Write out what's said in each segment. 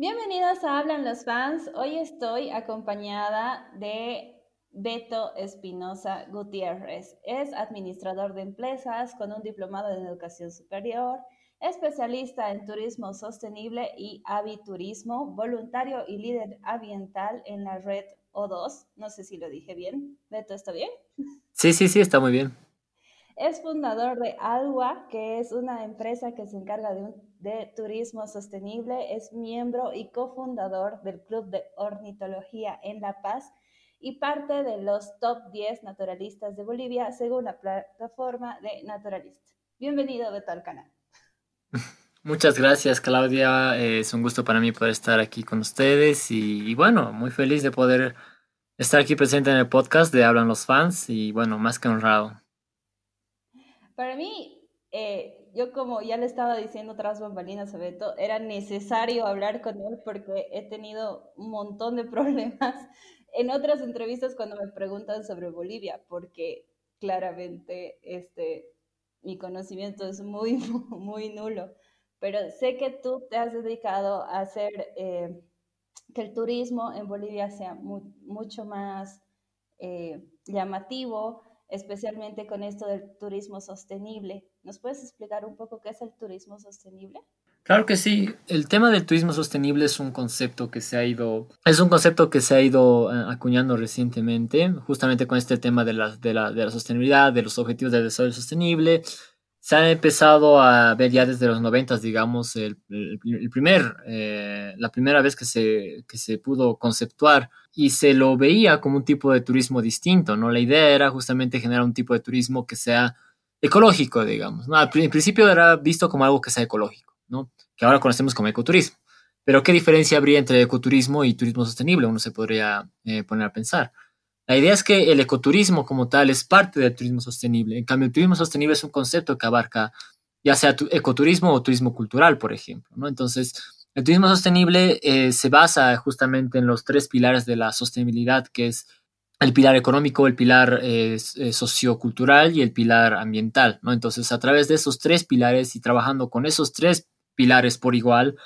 Bienvenidos a Hablan los Fans. Hoy estoy acompañada de Beto Espinosa Gutiérrez. Es administrador de empresas con un diplomado en educación superior, especialista en turismo sostenible y aviturismo, voluntario y líder ambiental en la red O2. No sé si lo dije bien. Beto, ¿está bien? Sí, sí, sí, está muy bien. Es fundador de Alwa, que es una empresa que se encarga de, de, turismo sostenible. Es miembro y cofundador del Club de Ornitología en La Paz y parte de los top 10 naturalistas de Bolivia según la plataforma de Naturalist. Bienvenido, Beto, al canal. Muchas gracias, Claudia. Es un gusto para mí poder estar aquí con ustedes y, y bueno, muy feliz de poder estar aquí presente en el podcast de Hablan los Fans y bueno, más que honrado. Para mí, eh, yo como ya le estaba diciendo tras bambalinas a Beto, era necesario hablar con él porque he tenido un montón de problemas en otras entrevistas cuando me preguntan sobre Bolivia, porque claramente este, mi conocimiento es muy, muy nulo. Pero sé que tú te has dedicado a hacer eh, que el turismo en Bolivia sea mucho más eh, llamativo, especialmente con esto del turismo sostenible. ¿Nos puedes explicar un poco qué es el turismo sostenible? Claro que sí. El tema del turismo sostenible es un concepto que se ha ido, es un concepto que se ha ido eh, acuñando recientemente, justamente con este tema de la, de la, de la sostenibilidad, de los objetivos de desarrollo sostenible. Se ha empezado a ver ya desde los 90, digamos, el, el, primer, eh, la primera vez que se, que se pudo conceptuar y se lo veía como un tipo de turismo distinto, ¿no? La idea era justamente generar un tipo de turismo que sea ecológico, digamos, ¿no? Al principio era visto como algo que sea ecológico, ¿no? Que ahora conocemos como ecoturismo. Pero ¿qué diferencia habría entre ecoturismo y turismo sostenible? Uno se podría eh, poner a pensar. La idea es que el ecoturismo como tal es parte del turismo sostenible. En cambio, el turismo sostenible es un concepto que abarca ya sea ecoturismo o turismo cultural, por ejemplo, ¿no? Entonces, el turismo sostenible eh, se basa justamente en los tres pilares de la sostenibilidad, que es el pilar económico, el pilar eh, eh, sociocultural y el pilar ambiental, ¿no? Entonces, a través de esos tres pilares y trabajando con esos tres pilares por igual,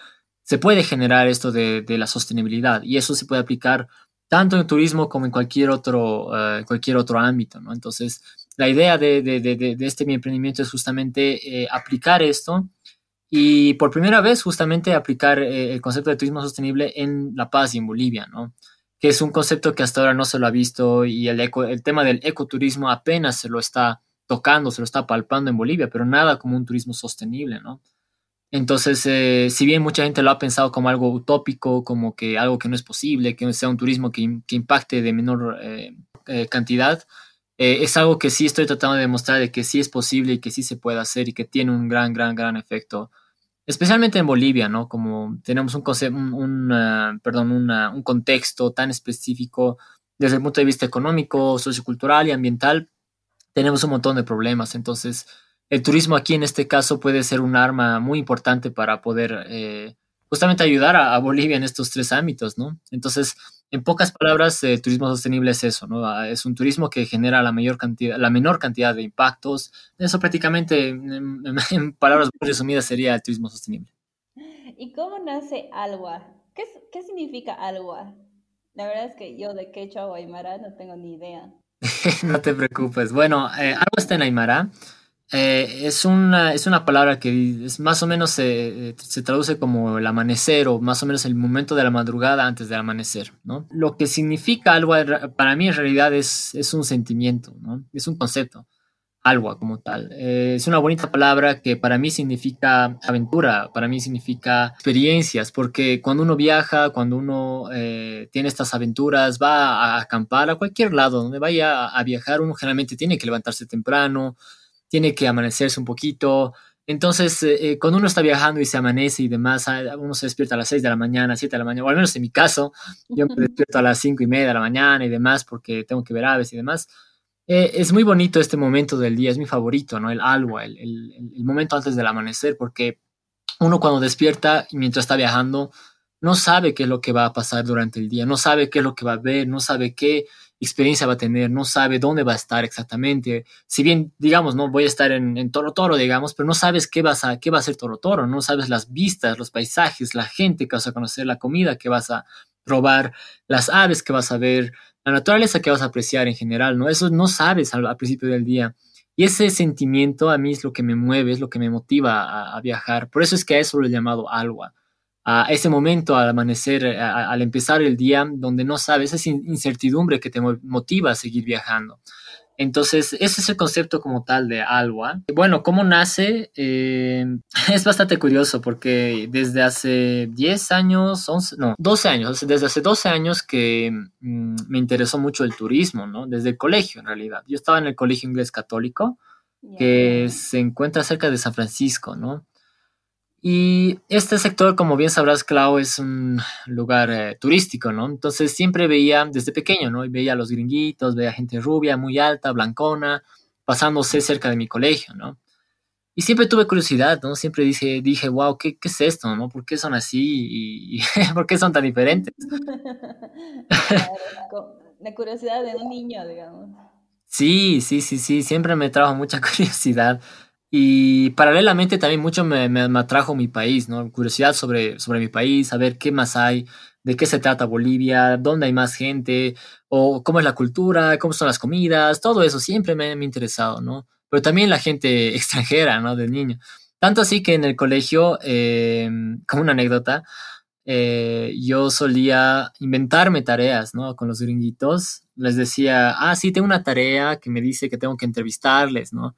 se puede generar esto de, de la sostenibilidad y eso se puede aplicar tanto en turismo como en cualquier otro, uh, cualquier otro ámbito, ¿no? Entonces, la idea de, de, de, este mi emprendimiento es justamente eh, aplicar esto y por primera vez justamente aplicar eh, el concepto de turismo sostenible en La Paz y en Bolivia, ¿no? Que es un concepto que hasta ahora no se lo ha visto y el, eco, el tema del ecoturismo apenas se lo está tocando, se lo está palpando en Bolivia, pero nada como un turismo sostenible, ¿no? Entonces, eh, si bien mucha gente lo ha pensado como algo utópico, como que algo que no es posible, que sea un turismo que, que impacte de menor eh, eh, cantidad, es algo que sí estoy tratando de demostrar de que sí es posible y que sí se puede hacer y que tiene un gran, gran, gran efecto especialmente en Bolivia, ¿no? Como tenemos un, un, contexto tan específico desde el punto de vista económico, sociocultural y ambiental, tenemos un montón de problemas. Entonces, el turismo aquí en este caso puede ser un arma muy importante para poder eh, justamente ayudar a, Bolivia en estos tres ámbitos, ¿no? Entonces, en pocas palabras, eh, turismo sostenible es eso, ¿no? Ah, es un turismo que genera la mayor cantidad, la menor cantidad de impactos. Eso prácticamente, en, en palabras muy resumidas, sería el turismo sostenible. ¿Y cómo nace Alwa? ¿Qué, qué significa Alwa? La verdad es que yo de quechua o aymara no tengo ni idea. no te preocupes. Bueno, eh, Alwa está en aymara. Eh, es, una, es una palabra que es más o menos se, se, traduce como el amanecer o más o menos el momento de la madrugada antes del amanecer, ¿no? Lo que significa algo para mí en realidad es, es un sentimiento, ¿no? Es un concepto, algo como tal. Eh, es una bonita palabra que para mí significa aventura, para mí significa experiencias, porque cuando uno viaja, cuando uno eh, tiene estas aventuras, va a acampar a cualquier lado, donde vaya a viajar, uno generalmente tiene que levantarse temprano, tiene que amanecerse un poquito. Entonces, eh, cuando uno está viajando y se amanece y demás, uno se despierta a las 6 de la mañana, 7 de la mañana, o al menos en mi caso, yo me despierto a las 5 y media de la mañana y demás porque tengo que ver aves y demás. Eh, es muy bonito este momento del día, es mi favorito, ¿no? El alwa, el, el, el momento antes del amanecer, porque uno cuando despierta y mientras está viajando, no sabe qué es lo que va a pasar durante el día, no sabe qué es lo que va a ver, no sabe qué, experiencia va a tener, no sabe dónde va a estar exactamente. Si bien, digamos, no voy a estar en, Toro Toro, digamos, pero no sabes qué, vas a, qué va a ser Toro Toro, no sabes las vistas, los paisajes, la gente que vas a conocer, la comida que vas a probar, las aves que vas a ver, la naturaleza que vas a apreciar en general, ¿no? Eso no sabes al, principio del día. Y ese sentimiento a mí es lo que me mueve, es lo que me motiva a, viajar. Por eso es que a eso lo he llamado alwa a ese momento al amanecer, al empezar el día, donde no sabes, esa incertidumbre que te motiva a seguir viajando. Entonces, ese es el concepto como tal de Alwa. Bueno, ¿cómo nace? Eh, es bastante curioso porque desde hace 10 años, 11, no, 12 años, desde hace 12 años que mm, me interesó mucho el turismo, ¿no? Desde el colegio, en realidad. Yo estaba en el Colegio Inglés Católico, que se encuentra cerca de San Francisco, ¿no? Y este sector, como bien sabrás, Clau, es un lugar eh, turístico, ¿no? Entonces siempre veía desde pequeño, ¿no? Veía a los gringuitos, veía gente rubia, muy alta, blancona, pasándose cerca de mi colegio, ¿no? Y siempre tuve curiosidad, ¿no? Siempre dije, dije wow, ¿qué, qué es esto, no? ¿Por qué son así? ¿Y, por qué son tan diferentes? la curiosidad de un niño, digamos. Sí, sí, sí, sí, siempre me trajo mucha curiosidad. Y paralelamente también mucho me, me, atrajo mi país, ¿no? Curiosidad sobre, sobre mi país, saber qué más hay, de qué se trata Bolivia, dónde hay más gente, o cómo es la cultura, cómo son las comidas, todo eso siempre me, ha interesado, ¿no? Pero también la gente extranjera, ¿no? De niño. Tanto así que en el colegio, eh, como una anécdota, eh, yo solía inventarme tareas, ¿no? Con los gringuitos. Les decía, ah, sí, tengo una tarea que me dice que tengo que entrevistarles, ¿no?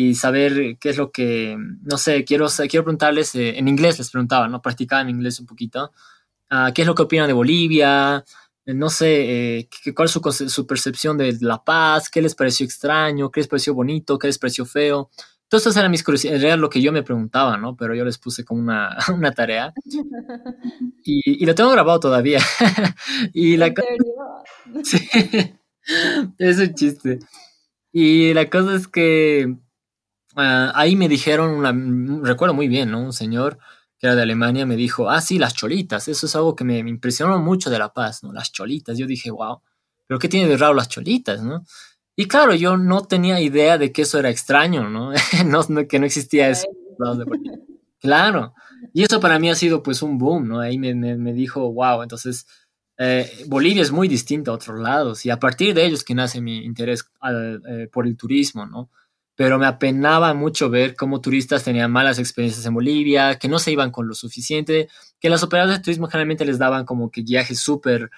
Y saber qué es lo que, no sé, quiero, quiero preguntarles, eh, en inglés les preguntaba, ¿no? Practicaba en inglés un poquito, uh, qué es lo que opinan de Bolivia, eh, no sé, eh, cuál es su, su, percepción de la paz, qué les pareció extraño, qué les pareció bonito, qué les pareció feo. Esas eran mis curiosidades, era lo que yo me preguntaba, ¿no? Pero yo les puse como una, una tarea. Y, y, lo tengo grabado todavía. y la sí, es un chiste. Y la cosa es que Ah, ahí me dijeron, una, mm, recuerdo muy bien, ¿no? Un señor que era de Alemania me dijo, ah, sí, las cholitas, eso es algo que me, impresionó mucho de La Paz, ¿no? Las cholitas. Yo dije, wow, pero ¿qué tiene de raro las cholitas, no? Y claro, yo no tenía idea de que eso era extraño, ¿no? no que no existía eso. Claro. Y eso para mí ha sido pues un boom, ¿no? Ahí me, me, dijo, wow, entonces eh, Bolivia es muy distinta a otros lados y a partir de ellos que nace mi interés eh, por el turismo, ¿no? Pero me apenaba mucho ver cómo turistas tenían malas experiencias en Bolivia, que no se iban con lo suficiente, que las operadoras de turismo generalmente les daban como que viajes súper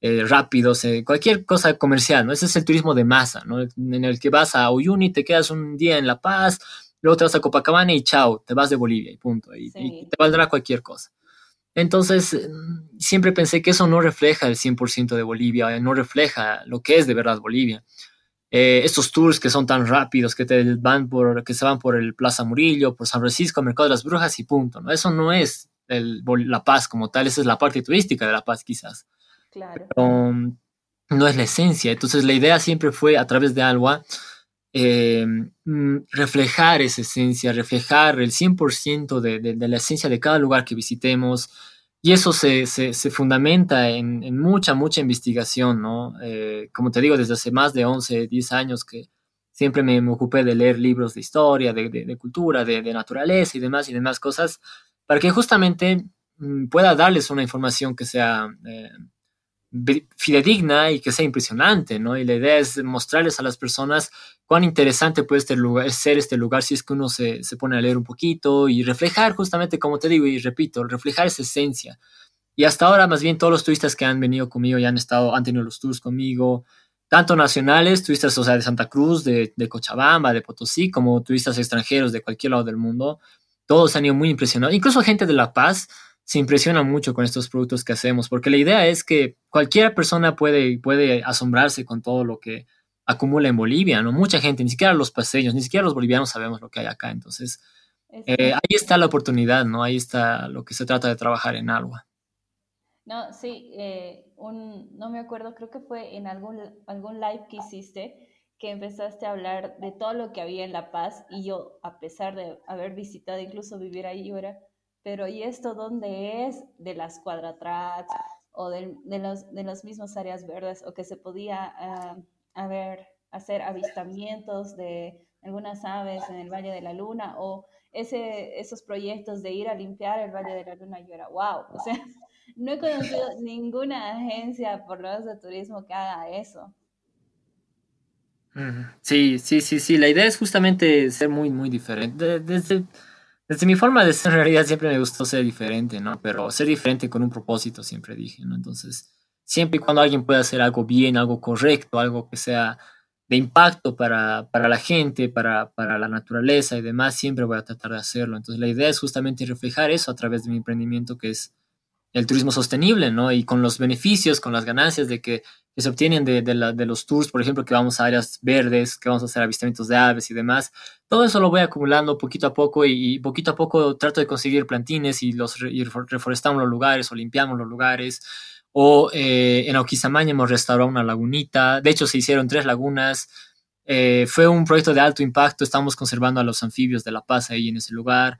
eh, rápidos, eh, cualquier cosa comercial, ¿no? Ese es el turismo de masa, ¿no? En el que vas a Uyuni, te quedas un día en La Paz, luego te vas a Copacabana y chao, te vas de Bolivia y punto, y, y te valdrá cualquier cosa. Entonces, siempre pensé que eso no refleja el 100% de Bolivia, no refleja lo que es de verdad Bolivia. Eh, estos tours que son tan rápidos, que, te van por, que se van por el Plaza Murillo, por San Francisco, Mercado de las Brujas y punto. ¿no? Eso no es el, La Paz como tal, esa es la parte turística de La Paz quizás. Claro. no es la esencia. Entonces la idea siempre fue a través de Alwa eh, mm, reflejar esa esencia, reflejar el 100% de, de, de la esencia de cada lugar que visitemos, y eso se, se, fundamenta en, en, mucha, mucha investigación, ¿no? Eh, como te digo, desde hace más de 11, 10 años que siempre me, me ocupé de leer libros de historia, de, de, de cultura, de, naturaleza y demás y demás cosas, para que justamente mm, pueda darles una información que sea eh, fidedigna y que sea impresionante, ¿no? Y la idea es mostrarles a las personas cuán interesante puede este lugar, ser este lugar si es que uno se, se, pone a leer un poquito y reflejar justamente, como te digo y repito, reflejar esa esencia. Y hasta ahora, más bien, todos los turistas que han venido conmigo y han estado, han tenido los tours conmigo, tanto nacionales, turistas, o sea, de Santa Cruz, de, de Cochabamba, de Potosí, como turistas extranjeros de cualquier lado del mundo, todos han ido muy impresionados. Incluso gente de La Paz, se impresiona mucho con estos productos que hacemos, porque la idea es que cualquier persona puede, puede asombrarse con todo lo que acumula en Bolivia, ¿no? Mucha gente, ni siquiera los paseños, ni siquiera los bolivianos sabemos lo que hay acá, entonces eh, ahí está la oportunidad, ¿no? Ahí está lo que se trata de trabajar en agua. No, sí, eh, un, no me acuerdo, creo que fue en algún, algún live que hiciste que empezaste a hablar de todo lo que había en La Paz y yo, a pesar de haber visitado, incluso vivir ahí, yo era pero ¿y esto dónde es? De las cuadratrats o de, de, los, de las mismas áreas verdes o que se podía uh, haber, hacer avistamientos de algunas aves en el Valle de la Luna o ese, esos proyectos de ir a limpiar el Valle de la Luna, yo era wow, o sea, no he conocido ninguna agencia por lo menos de turismo que haga eso. Sí, sí, sí, sí, la idea es justamente ser muy, muy diferente. Desde, desde mi forma de ser en realidad siempre me gustó ser diferente, ¿no? Pero ser diferente con un propósito, siempre dije, ¿no? Entonces, siempre y cuando alguien pueda hacer algo bien, algo correcto, algo que sea de impacto para, para la gente, para, para, la naturaleza y demás, siempre voy a tratar de hacerlo. Entonces la idea es justamente reflejar eso a través de mi emprendimiento, que es el turismo sostenible, ¿no? Y con los beneficios, con las ganancias de que, se obtienen de, los tours, por ejemplo, que vamos a áreas verdes, que vamos a hacer avistamientos de aves y demás, todo eso lo voy acumulando poquito a poco y, poquito a poco trato de conseguir plantines y, los, reforestamos los lugares o limpiamos los lugares o eh, en Oquisamaña hemos restaurado una lagunita. De hecho, se hicieron tres lagunas. Eh, fue un proyecto de alto impacto. Estamos conservando a los anfibios de La Paz ahí en ese lugar.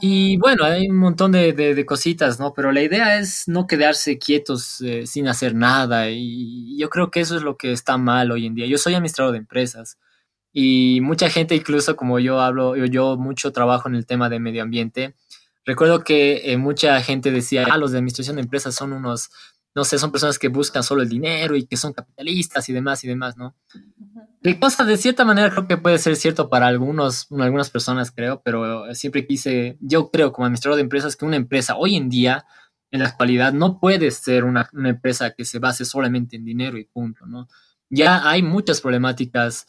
Y bueno, hay un montón de, de, de, cositas, ¿no? Pero la idea es no quedarse quietos eh, sin hacer nada. Y yo creo que eso es lo que está mal hoy en día. Yo soy administrador de empresas y mucha gente, incluso como yo hablo, yo, yo mucho trabajo en el tema de medio ambiente Recuerdo que eh, mucha gente decía, ah, los de administración de empresas son unos, no sé, son personas que buscan solo el dinero y que son capitalistas y demás y demás, ¿no? Cosa de cierta manera creo que puede ser cierto para algunos, algunas personas, creo, pero siempre quise, yo creo como administrador de empresas que una empresa hoy en día, en la actualidad, no puede ser una, empresa que se base solamente en dinero y punto, ¿no? Ya hay muchas problemáticas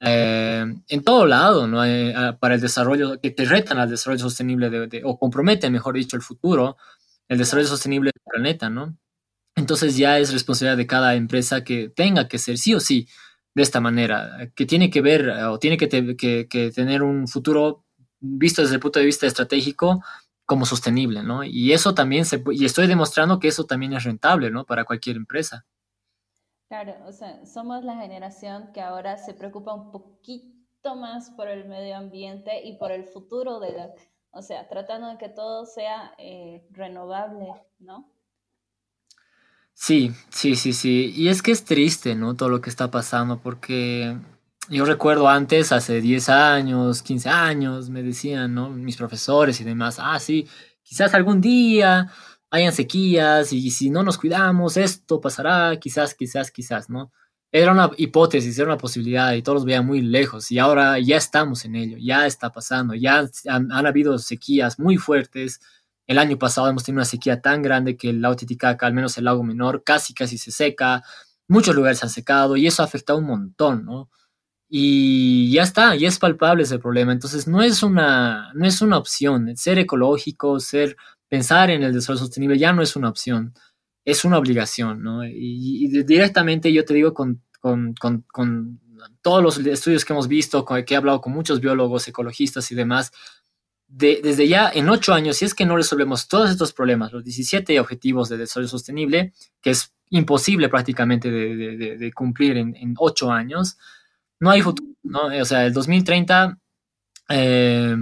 eh, en todo lado, ¿no? Eh, para el desarrollo, que te retan al desarrollo sostenible o comprometen, mejor dicho, el futuro, el desarrollo sostenible del planeta, ¿no? Entonces ya es responsabilidad de cada empresa que tenga que ser sí o sí de esta manera, que tiene que ver o tiene que tener un futuro visto desde el punto de vista estratégico como sostenible, ¿no? Y eso también se, y estoy demostrando que eso también es rentable, ¿no? Para cualquier empresa. Claro, o sea, somos la generación que ahora se preocupa un poquito más por el medio ambiente y por el futuro de la, o sea, tratando de que todo sea eh, renovable, ¿no? Sí, sí, sí, sí. Y es que es triste, ¿no? Todo lo que está pasando, porque yo recuerdo antes, hace 10 años, 15 años, me decían, ¿no? Mis profesores y demás, ah, sí, quizás algún día hayan sequías y si no nos cuidamos, esto pasará, quizás, quizás, quizás, ¿no? Era una hipótesis, era una posibilidad y todos los veían muy lejos y ahora ya estamos en ello, ya está pasando, ya han, han habido sequías muy fuertes. El año pasado hemos tenido una sequía tan grande que el lago Titicaca, al menos el lago menor, casi, casi se seca. Muchos lugares se han secado y eso ha afectado un montón, ¿no? Y ya está, ya es palpable ese problema. Entonces no es una, no es una opción. Ser ecológico, ser pensar en el desarrollo sostenible ya no es una opción, es una obligación, ¿no? Y, directamente yo te digo con, con, con, con, todos los estudios que hemos visto, con, que he hablado con muchos biólogos, ecologistas y demás, de, desde ya en ocho años, si es que no resolvemos todos estos problemas, los 17 objetivos de desarrollo sostenible, que es imposible prácticamente de, cumplir en, ocho años, no hay futuro, ¿no? O sea, el 2030 eh,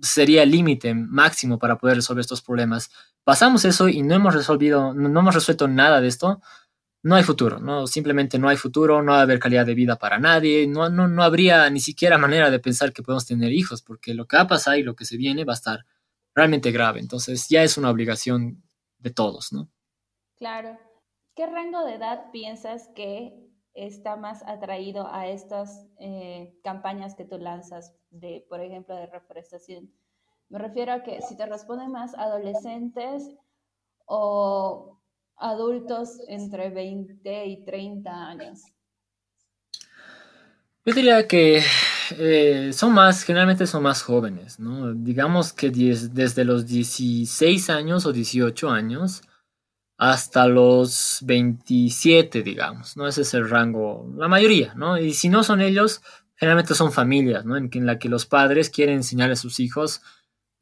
sería el límite máximo para poder resolver estos problemas. Pasamos eso y no hemos resolvido, no hemos resuelto nada de esto, no hay futuro, ¿no? Simplemente no hay futuro, no va a haber calidad de vida para nadie, no, no, no habría ni siquiera manera de pensar que podemos tener hijos, porque lo que va a pasar y lo que se viene va a estar realmente grave. Entonces ya es una obligación de todos, ¿no? Claro. ¿Qué rango de edad piensas que está más atraído a estas eh, campañas que tú lanzas de, por ejemplo, de reforestación? Me refiero a que si te responden más adolescentes o adultos entre 20 y 30 años. Yo diría que eh, son más, generalmente son más jóvenes, ¿no? Digamos que desde los 16 años o 18 años hasta los 27, digamos, ¿no? Ese es el rango, la mayoría, ¿no? Y si no son ellos, generalmente son familias, ¿no? En, la que los padres quieren enseñar a sus hijos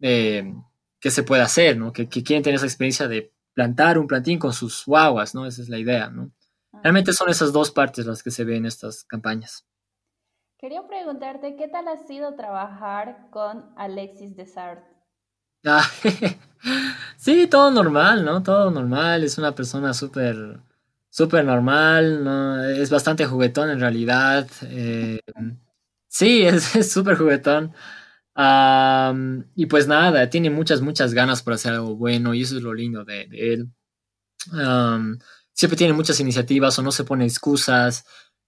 eh, qué se puede hacer, ¿no? Que, quieren tener esa experiencia de plantar un plantín con sus guaguas, ¿no? Esa es la idea, ¿no? Ah. Realmente son esas dos partes las que se ven en estas campañas. Quería preguntarte, ¿qué tal ha sido trabajar con Alexis Desart? Ah, Sí, todo normal, ¿no? Todo normal. Es una persona súper, súper normal, ¿no? Es bastante juguetón en realidad. Eh, sí, es súper juguetón. Y pues nada, tiene muchas, muchas ganas por hacer algo bueno y eso es lo lindo de, él. siempre tiene muchas iniciativas o no se pone excusas.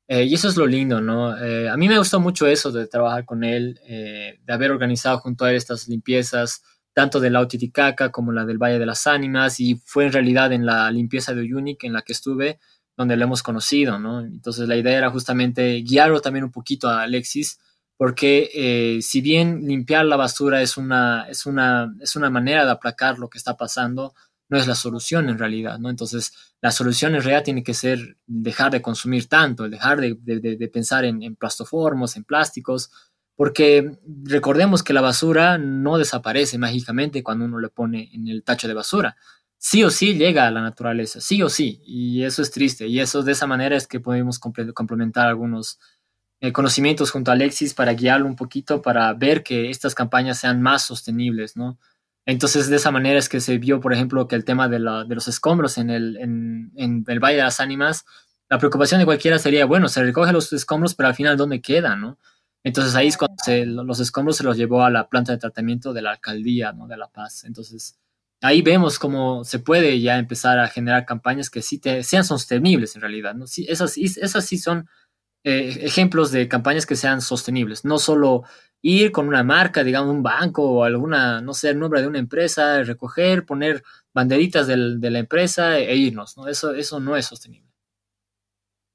Eh, y eso es lo lindo, ¿no? Eh, a mí me gustó mucho eso de trabajar con él, de haber organizado junto a él estas limpiezas tanto del la Titicaca como la del Valle de las Ánimas, y fue en realidad en la limpieza de Uyunic en la que estuve donde lo hemos conocido, ¿no? Entonces la idea era justamente guiarlo también un poquito a Alexis, porque eh, si bien limpiar la basura es una, es, una, es una manera de aplacar lo que está pasando, no es la solución en realidad, ¿no? Entonces, la solución en realidad tiene que ser dejar de consumir tanto, dejar de, de, pensar en, en, plastoformos, en plásticos, porque recordemos que la basura no desaparece mágicamente cuando uno le pone en el tacho de basura. Sí o sí llega a la naturaleza, sí o sí, y eso es triste. Y eso de esa manera es que podemos complementar algunos eh, conocimientos junto a Alexis para guiarlo un poquito, para ver que estas campañas sean más sostenibles, ¿no? Entonces, de esa manera es que se vio, por ejemplo, que el tema de, los escombros en el, en, en el Valle de las Ánimas, la preocupación de cualquiera sería, bueno, se recoge los escombros, pero al final, ¿dónde quedan, no? Entonces ahí es cuando los escombros se los llevó a la planta de tratamiento de la alcaldía ¿no? de La Paz. Entonces ahí vemos cómo se puede ya empezar a generar campañas que sí te, sean sostenibles en realidad. ¿no? Sí, esas, esas sí son eh, ejemplos de campañas que sean sostenibles, no solo ir con una marca, digamos un banco o alguna, no sé, el nombre de una empresa, recoger, poner banderitas del, de la empresa e irnos, ¿no? Eso, eso no es sostenible.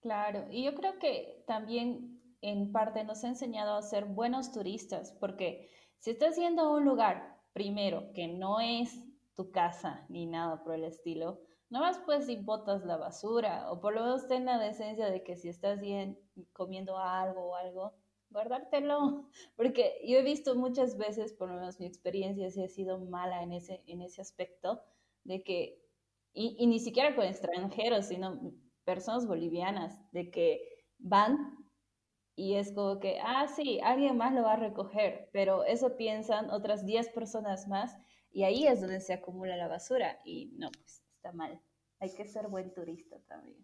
Claro, y yo creo que también en parte nos ha enseñado a ser buenos turistas, porque si estás yendo a un lugar, primero, que no es tu casa ni nada por el estilo, no más pues si botas la basura, o por lo menos ten la decencia de que si estás bien comiendo algo o algo, guardártelo, porque yo he visto muchas veces, por lo menos mi experiencia sí ha sido mala en ese, en ese aspecto, de que, y, y ni siquiera con extranjeros, sino personas bolivianas, de que van y es como que, ah, sí, alguien más lo va a recoger, pero eso piensan otras 10 personas más y ahí es donde se acumula la basura y no, pues mal. Hay que ser buen turista también.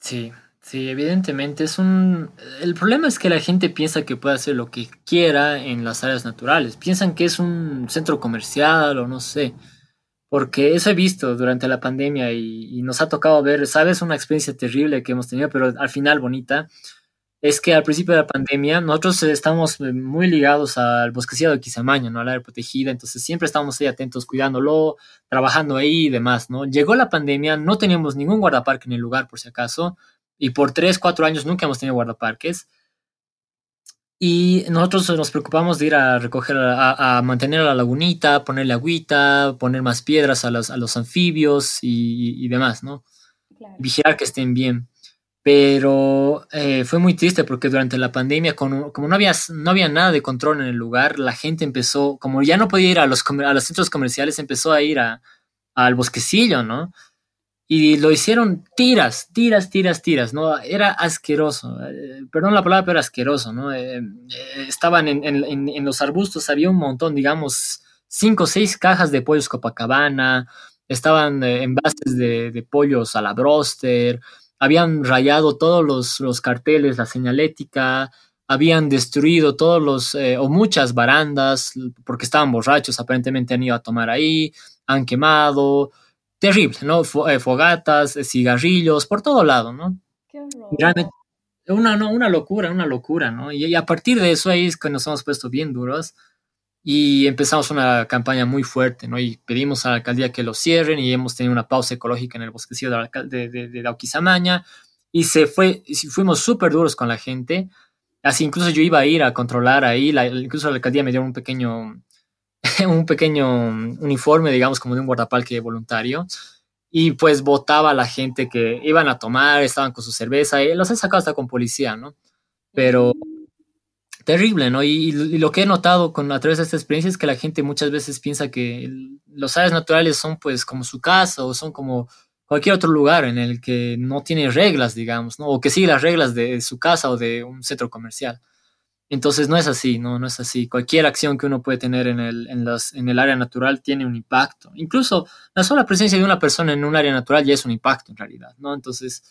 Sí, sí, evidentemente es un... El problema es que la gente piensa que puede hacer lo que quiera en las áreas naturales. Piensan que es un centro comercial o no sé. Porque eso he visto durante la pandemia y nos ha tocado ver, sabes, una experiencia terrible que hemos tenido, pero al final bonita es que al principio de la pandemia nosotros estamos eh, muy ligados al bosquecillo de Quisamaña, ¿no? Al área protegida, entonces siempre estábamos ahí atentos, cuidándolo, trabajando ahí y demás, ¿no? Llegó la pandemia, no teníamos ningún guardaparque en el lugar, por si acaso, y por tres, cuatro años nunca hemos tenido guardaparques. Y nosotros nos preocupamos de ir a recoger, a, mantener la lagunita, ponerle agüita, poner más piedras a los, a los anfibios y, demás, ¿no? Vigilar que estén bien pero eh, fue muy triste porque durante la pandemia, como, no, había, no había nada de control en el lugar, la gente empezó, como ya no podía ir a los, a los centros comerciales, empezó a ir al bosquecillo, ¿no? Y lo hicieron tiras, tiras, tiras, tiras, ¿no? Era asqueroso, eh, perdón la palabra, pero asqueroso, ¿no? Eh, estaban en, en, en, los arbustos, había un montón, digamos, cinco o seis cajas de pollos Copacabana, estaban envases de, de pollos a la broster, habían rayado todos los, carteles, la señalética, habían destruido todos los, eh, o muchas barandas, porque estaban borrachos, aparentemente han ido a tomar ahí, han quemado, terrible, ¿no? Eh, fogatas, eh, cigarrillos, por todo lado, ¿no? Qué una, no, una locura, una locura, ¿no? Y, y, a partir de eso ahí es que nos hemos puesto bien duros y empezamos una campaña muy fuerte, ¿no? Y pedimos a la alcaldía que lo cierren y hemos tenido una pausa ecológica en el bosquecillo de, la, de, de, de y se fue, fuimos súper duros con la gente, así incluso yo iba a ir a controlar ahí, la, incluso la alcaldía me dio un pequeño, un pequeño uniforme, digamos, como de un guardaparque voluntario, y pues votaba a la gente que iban a tomar, estaban con su cerveza, y los he sacado hasta con policía, ¿no? Pero terrible, ¿no? Y, lo que he notado con, a través de esta experiencia es que la gente muchas veces piensa que los áreas naturales son pues como su casa o son como cualquier otro lugar en el que no tiene reglas, digamos, ¿no? O que sigue las reglas de su casa o de un centro comercial. Entonces no es así, no, no es así. Cualquier acción que uno puede tener en el, en, los, en el área natural tiene un impacto. Incluso la sola presencia de una persona en un área natural ya es un impacto en realidad, ¿no? Entonces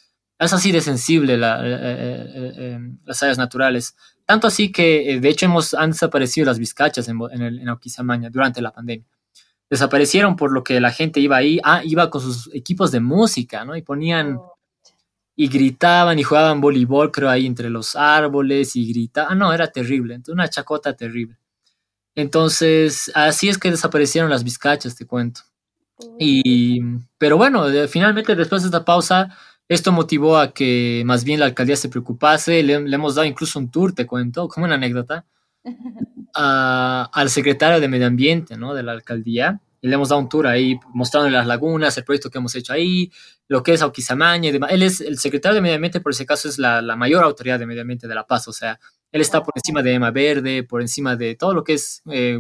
es así de sensible eh, eh, eh, las áreas naturales. Tanto así que, de hecho, hemos, han desaparecido las vizcachas en, en, el, en durante la pandemia. Desaparecieron por lo que la gente iba ahí, ah, iba con sus equipos de música, ¿no? Y ponían oh y gritaban y jugaban voleibol, creo, ahí entre los árboles y gritaban. Ah, no, era terrible, entonces una chacota terrible. Entonces, así es que desaparecieron las vizcachas, te cuento. Y, pero bueno, finalmente después de esta pausa, esto motivó a que más bien la alcaldía se preocupase. Le, hemos dado incluso un tour, te cuento, como una anécdota, al secretario de Medio Ambiente ¿no? de la alcaldía y le hemos dado un tour ahí mostrando las lagunas, el proyecto que hemos hecho ahí, lo que es Auquizamaña y demás. Él es el secretario de Medio Ambiente, por ese caso es la, la, mayor autoridad de Medio Ambiente de La Paz, o sea, él está por encima de EMA Verde, por encima de todo lo que es eh,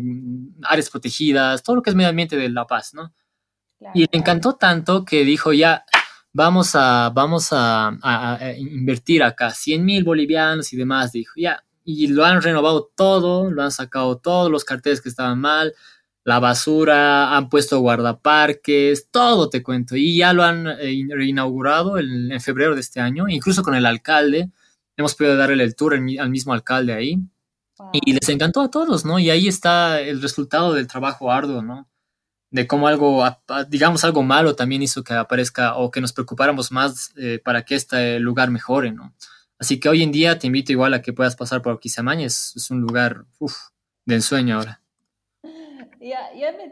áreas protegidas, todo lo que es Medio Ambiente de La Paz, ¿no? y le encantó tanto que dijo ya, vamos a, vamos a, a, invertir acá 100 mil bolivianos y demás, dijo, ya, y lo han renovado todo, lo han sacado todos los carteles que estaban mal, la basura, han puesto guardaparques, todo te cuento. Y ya lo han eh, reinaugurado en, febrero de este año, incluso con el alcalde. Hemos podido darle el tour al mismo alcalde ahí. Y les encantó a todos, ¿no? Y ahí está el resultado del trabajo arduo, ¿no? De cómo algo, digamos, algo malo también hizo que aparezca o que nos preocupáramos más eh, para que este lugar mejore, ¿no? Así que hoy en día te invito igual a que puedas pasar por Quizamaña, es, es un lugar uf, de ensueño ahora. Ya, ya me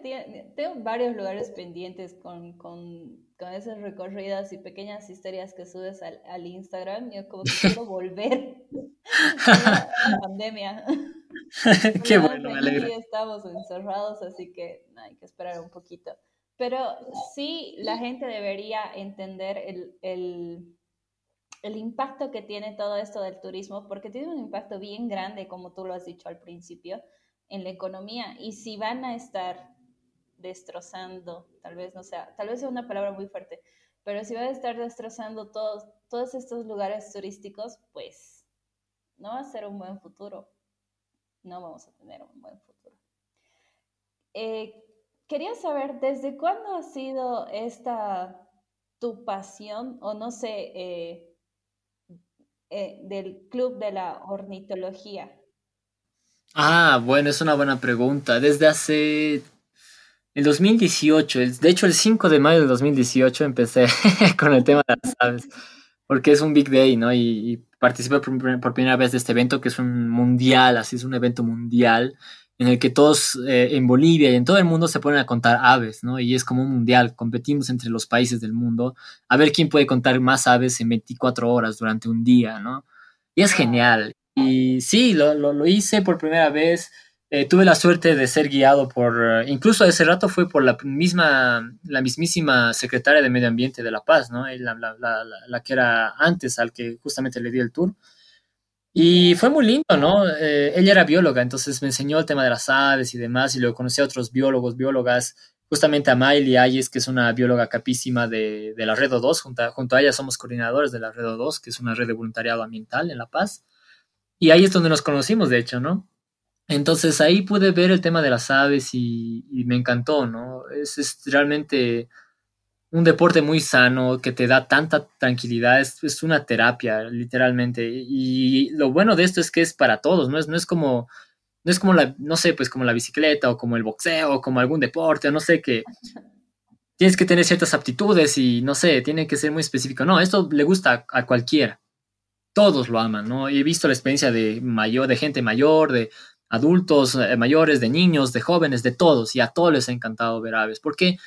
tengo varios lugares pendientes con, con, con, esas recorridas y pequeñas historias que subes al, al Instagram. Yo como que quiero volver a la pandemia. Qué bueno, me alegra. estamos encerrados, así que hay que esperar un poquito. Pero sí, la gente debería entender el, el, el impacto que tiene todo esto del turismo, porque tiene un impacto bien grande, como tú lo has dicho al principio en la economía y si van a estar destrozando, tal vez no sea, tal vez sea una palabra muy fuerte, pero si van a estar destrozando todos, todos estos lugares turísticos, pues no va a ser un buen futuro. No vamos a tener un buen futuro. Eh, quería saber, ¿desde cuándo ha sido esta tu pasión o no sé, eh, eh, del club de la ornitología? Ah, bueno, es una buena pregunta. Desde hace el 2018, de hecho el 5 de mayo de 2018 empecé con el tema de las aves, porque es un big day, ¿no? Y, participé por, primera vez de este evento, que es un mundial, así es un evento mundial, en el que todos eh, en Bolivia y en todo el mundo se ponen a contar aves, ¿no? Y es como un mundial, competimos entre los países del mundo a ver quién puede contar más aves en 24 horas durante un día, ¿no? Y es genial. Y sí, lo, lo, hice por primera vez. Eh, tuve la suerte de ser guiado por, eh, incluso ese rato fue por la misma, la mismísima secretaria de Medio Ambiente de La Paz, ¿no? La, la, la, la que era antes al que justamente le di el tour. Y fue muy lindo, ¿no? Eh, ella era bióloga, entonces me enseñó el tema de las aves y demás, y luego conocí a otros biólogos, biólogas, justamente a Miley Ayes, que es una bióloga capísima de, de la Red O2, junto, junto a ella somos coordinadores de la Red O2, que es una red de voluntariado ambiental en La Paz. Y ahí es donde nos conocimos, de hecho, ¿no? Entonces ahí pude ver el tema de las aves y, me encantó, ¿no? Es, es, realmente un deporte muy sano que te da tanta tranquilidad, es, es, una terapia, literalmente. Y lo bueno de esto es que es para todos, ¿no? Es, no es como, no es como la, no sé, pues como la bicicleta o como el boxeo o como algún deporte, no sé, que tienes que tener ciertas aptitudes y no sé, tiene que ser muy específico. No, esto le gusta a cualquiera todos lo aman, ¿no? He visto la experiencia de, mayor, de gente mayor, de adultos eh, mayores, de niños, de jóvenes, de todos, y a todos les ha encantado ver aves, porque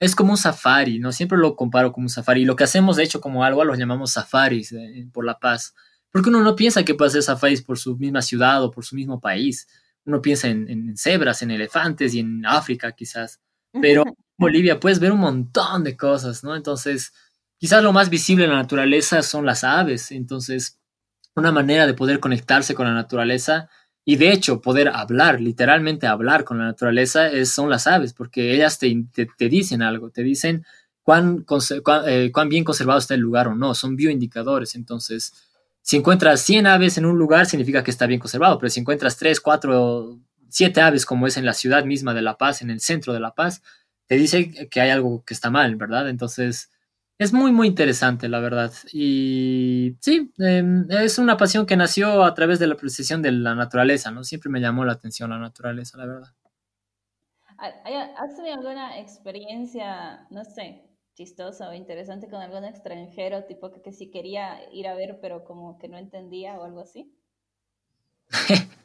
es como un safari, ¿no? Siempre lo comparo como un safari. Y lo que hacemos, de hecho, como algo, los llamamos safaris eh, por la paz. Porque uno no piensa que puede hacer safaris por su misma ciudad o por su mismo país. Uno piensa en, en cebras, en elefantes y en África, quizás. Pero en Bolivia puedes ver un montón de cosas, ¿no? Entonces, Quizás lo más visible en la naturaleza son las aves, entonces una manera de poder conectarse con la naturaleza y de hecho poder hablar, literalmente hablar con la naturaleza es, son las aves, porque ellas te, te, dicen algo, te dicen cuán, cuán, eh, cuán, bien conservado está el lugar o no, son bioindicadores, entonces si encuentras 100 aves en un lugar, significa que está bien conservado, pero si encuentras 3, 4, 7 aves, como es en la ciudad misma de La Paz, en el centro de La Paz, te dice que hay algo que está mal, ¿verdad? Entonces, es muy, muy interesante, la verdad. Y sí, em, es una pasión que nació a través de la precisión de la naturaleza, ¿no? Siempre me llamó la atención la naturaleza, la verdad. ¿Has tenido alguna experiencia, no sé, chistosa o interesante con algún extranjero, tipo que, que sí quería ir a ver, pero como que no entendía o algo así?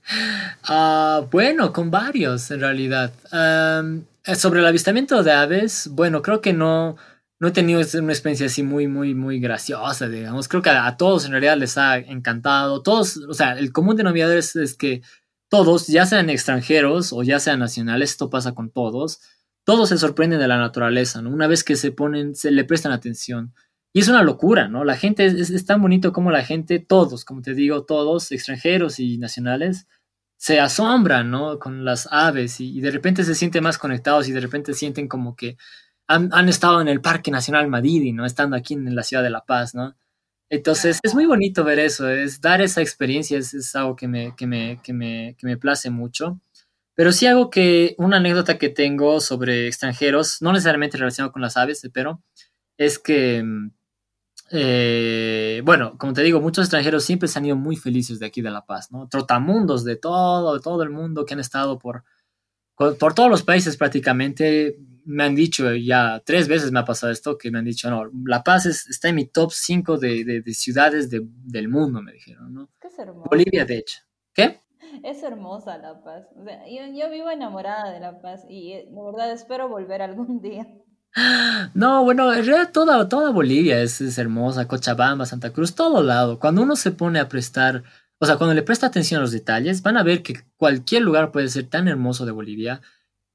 Ah, bueno, con varios en realidad. Eh, sobre el avistamiento de aves, bueno, creo que no, no he tenido una experiencia así muy, muy, muy graciosa, digamos. Creo que a, todos en realidad les ha encantado. Todos, o sea, el común denominador es, es que todos, ya sean extranjeros o ya sean nacionales, esto pasa con todos, todos se sorprenden de la naturaleza, ¿no? Una vez que se ponen, se le prestan atención. Y es una locura, ¿no? La gente, es, tan bonito como la gente, todos, como te digo, todos, extranjeros y nacionales, se asombran, ¿no? Con las aves y, de repente se sienten más conectados y de repente sienten como que han, estado en el Parque Nacional Madidi, ¿no? Estando aquí en la ciudad de La Paz, ¿no? Entonces es muy bonito ver eso, es dar esa experiencia, es, es algo que me, que, me, que, me, que me place mucho. Pero sí algo que, una anécdota que tengo sobre extranjeros, no necesariamente relacionado con las aves, pero es que, mm, eh, bueno, como te digo, muchos extranjeros siempre se han ido muy felices de aquí de La Paz, ¿no? Trotamundos de todo, de todo el mundo que han estado por, por todos los países prácticamente. Me han dicho ya tres veces me ha pasado esto, que me han dicho, no, La Paz está en mi top 5 de, de, ciudades del mundo, me dijeron, ¿no? Bolivia, de hecho. ¿Qué? Es hermosa La Paz. yo, vivo enamorada de La Paz y eh, de verdad espero volver algún día. No, bueno, en realidad toda, toda Bolivia es, es, hermosa, Cochabamba, Santa Cruz, todo lado. Cuando uno se pone a prestar, o sea, cuando le presta atención a los detalles, van a ver que cualquier lugar puede ser tan hermoso de Bolivia.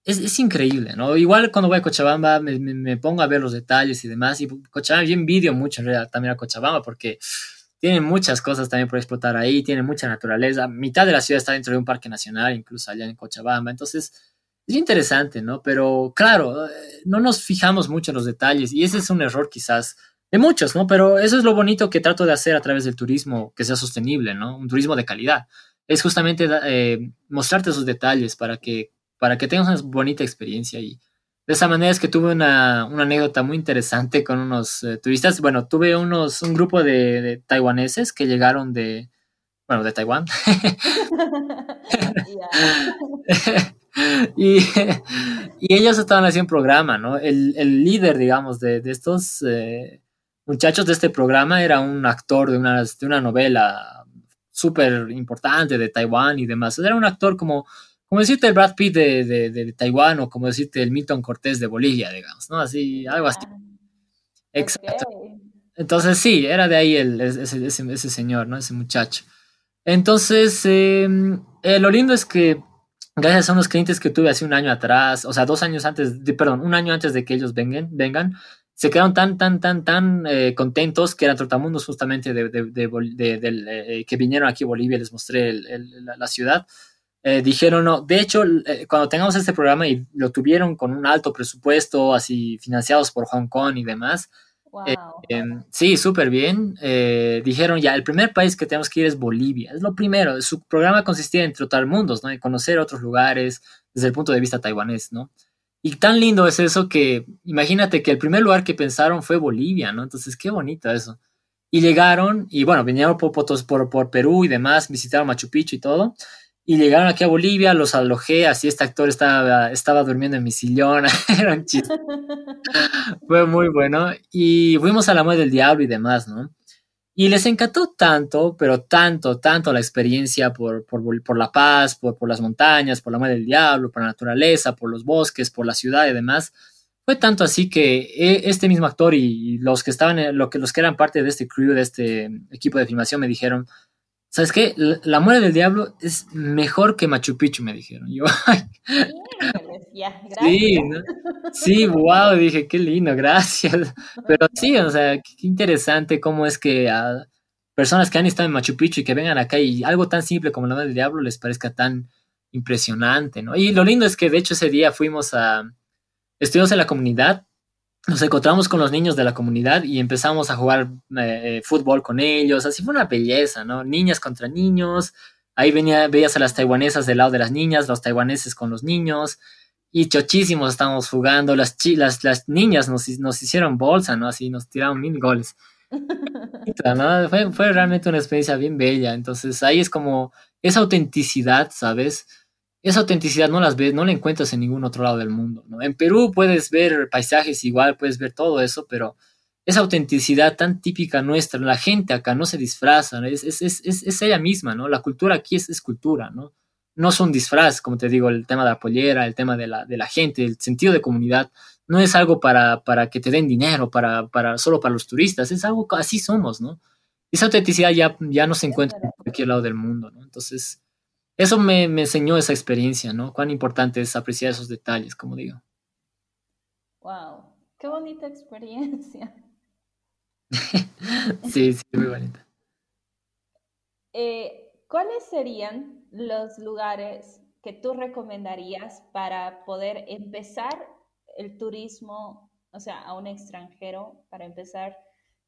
Es, es increíble, ¿no? Igual cuando voy a Cochabamba me, me, pongo a ver los detalles y demás. Y Cochabamba, yo envidio mucho en realidad también a Cochabamba porque tienen muchas cosas también por explotar ahí, tiene mucha naturaleza. Mitad de la ciudad está dentro de un parque nacional, incluso allá en Cochabamba. Entonces, es interesante, ¿no? Pero claro, no nos fijamos mucho en los detalles y ese es un error quizás de muchos, ¿no? Pero eso es lo bonito que trato de hacer a través del turismo que sea sostenible, ¿no? Un turismo de calidad. Es justamente eh, mostrarte esos detalles para que, para que tengas una bonita experiencia y de esa manera es que tuve una, anécdota muy interesante con unos eh, turistas. Bueno, tuve unos, un grupo de, taiwaneses que llegaron de, bueno, de Taiwán. y, ellos estaban haciendo un programa, ¿no? El, líder, digamos, de, estos eh, muchachos de este programa era un actor de una, de una novela súper importante de Taiwán y demás. Era un actor como como decirte el Brad Pitt de, de, Taiwán o como decirte el Milton Cortés de Bolivia, digamos, ¿no? Así, algo así. Exacto. Entonces sí, era de ahí el, ese, ese, señor, ¿no? Ese muchacho. Entonces, em, eh, lo lindo es que gracias a unos clientes que tuve hace un año atrás, o sea, dos años antes, de, perdón, un año antes de que ellos vengan, vengan se quedaron tan, tan, tan, tan eh, contentos que eran trotamundos justamente de, de, eh, que vinieron aquí a Bolivia, les mostré la, ciudad eh, dijeron, no, de hecho, eh, cuando tengamos este programa y lo tuvieron con un alto presupuesto, así financiados por Hong Kong y demás, eh, em, sí, súper bien, dijeron ya, el primer país que tenemos que ir es Bolivia, es lo primero, su programa consistía en trotar mundos, ¿no? En conocer otros lugares desde el punto de vista taiwanés, ¿no? Y tan lindo es eso que, imagínate que el primer lugar que pensaron fue Bolivia, ¿no? Entonces, qué bonito eso. Y llegaron, y bueno, vinieron por, por, por Perú y demás, visitaron Machu Picchu y todo, y llegaron aquí a Bolivia, los alojé, así este actor estaba, estaba durmiendo en mi sillón, era un chiste. Fue muy bueno. Y fuimos a la Madre del Diablo y demás, ¿no? Y les encantó tanto, pero tanto, tanto la experiencia por, por, por La Paz, por, por, las montañas, por la Madre del Diablo, por la naturaleza, por los bosques, por la ciudad y demás. Fue tanto así que e, este mismo actor y los que estaban, los que eran parte de este crew, de este equipo de filmación, me dijeron, ¿Sabes qué? La, muerte del diablo es mejor que Machu Picchu, me dijeron. Yo, sí, sí, wow, dije, qué lindo, gracias. Pero sí, o sea, qué interesante cómo es que a personas que han estado en Machu Picchu y que vengan acá y algo tan simple como la muerte del diablo les parezca tan impresionante, ¿no? Y lo lindo es que de hecho ese día fuimos a, estuvimos en la comunidad nos encontramos con los niños de la comunidad y empezamos a jugar eh, fútbol con ellos, así fue una belleza, ¿no? Niñas contra niños, ahí venía, veías a las taiwanesas del lado de las niñas, los taiwaneses con los niños, y chochísimos estábamos jugando, las, las, las niñas nos, nos hicieron bolsa, ¿no? Así nos tiraron mil goles. Fue, fue realmente una experiencia bien bella, entonces ahí es como esa autenticidad, ¿sabes? Esa autenticidad no las ves, no la encuentras en ningún otro lado del mundo, ¿no? En Perú puedes ver paisajes igual, puedes ver todo eso, pero esa autenticidad tan típica nuestra, la gente acá no se disfraza, es, es, es, es, ella misma, ¿no? La cultura aquí es, es cultura, ¿no? No son disfraz, como te digo, el tema de la pollera, el tema de la, de la gente, el sentido de comunidad, no es algo para, para que te den dinero, para, para, solo para los turistas, es algo, así somos, ¿no? Esa autenticidad ya, ya no se encuentra en cualquier lado del mundo, ¿no? Entonces, eso me, enseñó esa experiencia, ¿no? Cuán importante es apreciar esos detalles, como digo. Wow, qué bonita experiencia. sí, sí, muy bonita. Eh, ¿Cuáles serían los lugares que tú recomendarías para poder empezar el turismo, o sea, a un extranjero, para empezar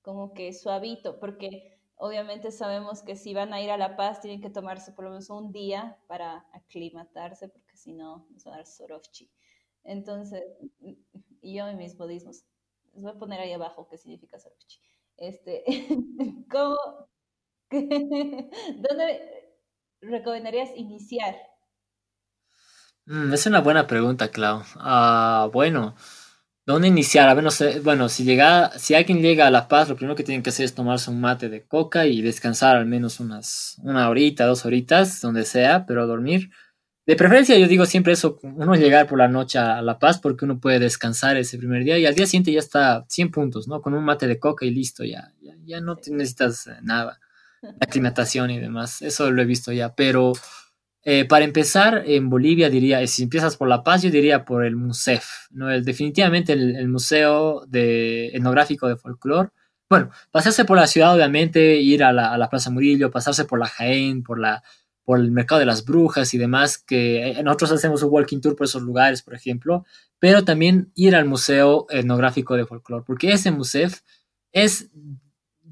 como que suavito? Porque Obviamente sabemos que si van a ir a La Paz tienen que tomarse por lo menos un día para aclimatarse, porque si no, nos va a dar Sorovchi. Entonces, y yo en mis budismos, les voy a poner ahí abajo qué significa Sorovchi. Este, ¿cómo, ¿Dónde recomendarías iniciar? Mm, es una buena pregunta, Clau. Ah, bueno, ¿Dónde iniciar? A ver, no sé, bueno, si llega, si alguien llega a La Paz, lo primero que tienen que hacer es tomarse un mate de coca y descansar al menos unas, una horita, dos horitas, donde sea, pero dormir. De preferencia, yo digo siempre eso, uno llegar por la noche a La Paz porque uno puede descansar ese primer día y al día siguiente ya está 100 puntos, ¿no? Con un mate de coca y listo, ya, ya, ya no necesitas nada, aclimatación y demás, eso lo he visto ya, pero eh, para empezar, en Bolivia diría, si empiezas por La Paz, yo diría por el MUSEF, ¿no? El, definitivamente el, Museo de, Etnográfico de Folclore. Bueno, pasarse por la ciudad, obviamente, ir a la, Plaza Murillo, pasarse por la Jaén, por, la, por el Mercado de las Brujas y demás, que eh, nosotros hacemos un walking tour por esos lugares, por ejemplo, pero también ir al Museo Etnográfico de Folclore, porque ese MUSEF es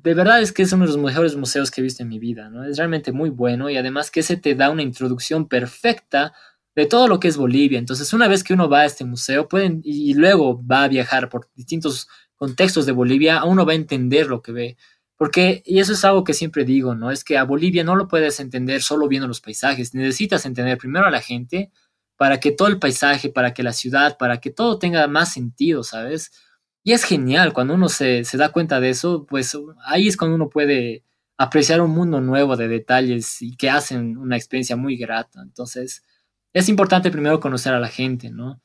de verdad es que es uno de los mejores museos que he visto en mi vida, ¿no? Es realmente muy bueno y además que ese te da una introducción perfecta de todo lo que es Bolivia. Entonces, una vez que uno va a este museo, pueden, y luego va a viajar por distintos contextos de Bolivia, uno va a entender lo que ve. Porque, y eso es algo que siempre digo, ¿no? Es que a Bolivia no lo puedes entender solo viendo los paisajes. Necesitas entender primero a la gente para que todo el paisaje, para que la ciudad, para que todo tenga más sentido, ¿sabes? Y es genial, cuando uno se, da cuenta de eso, pues ahí es cuando uno puede apreciar un mundo nuevo de detalles y que hacen una experiencia muy grata. Entonces, es importante primero conocer a la gente, ¿no?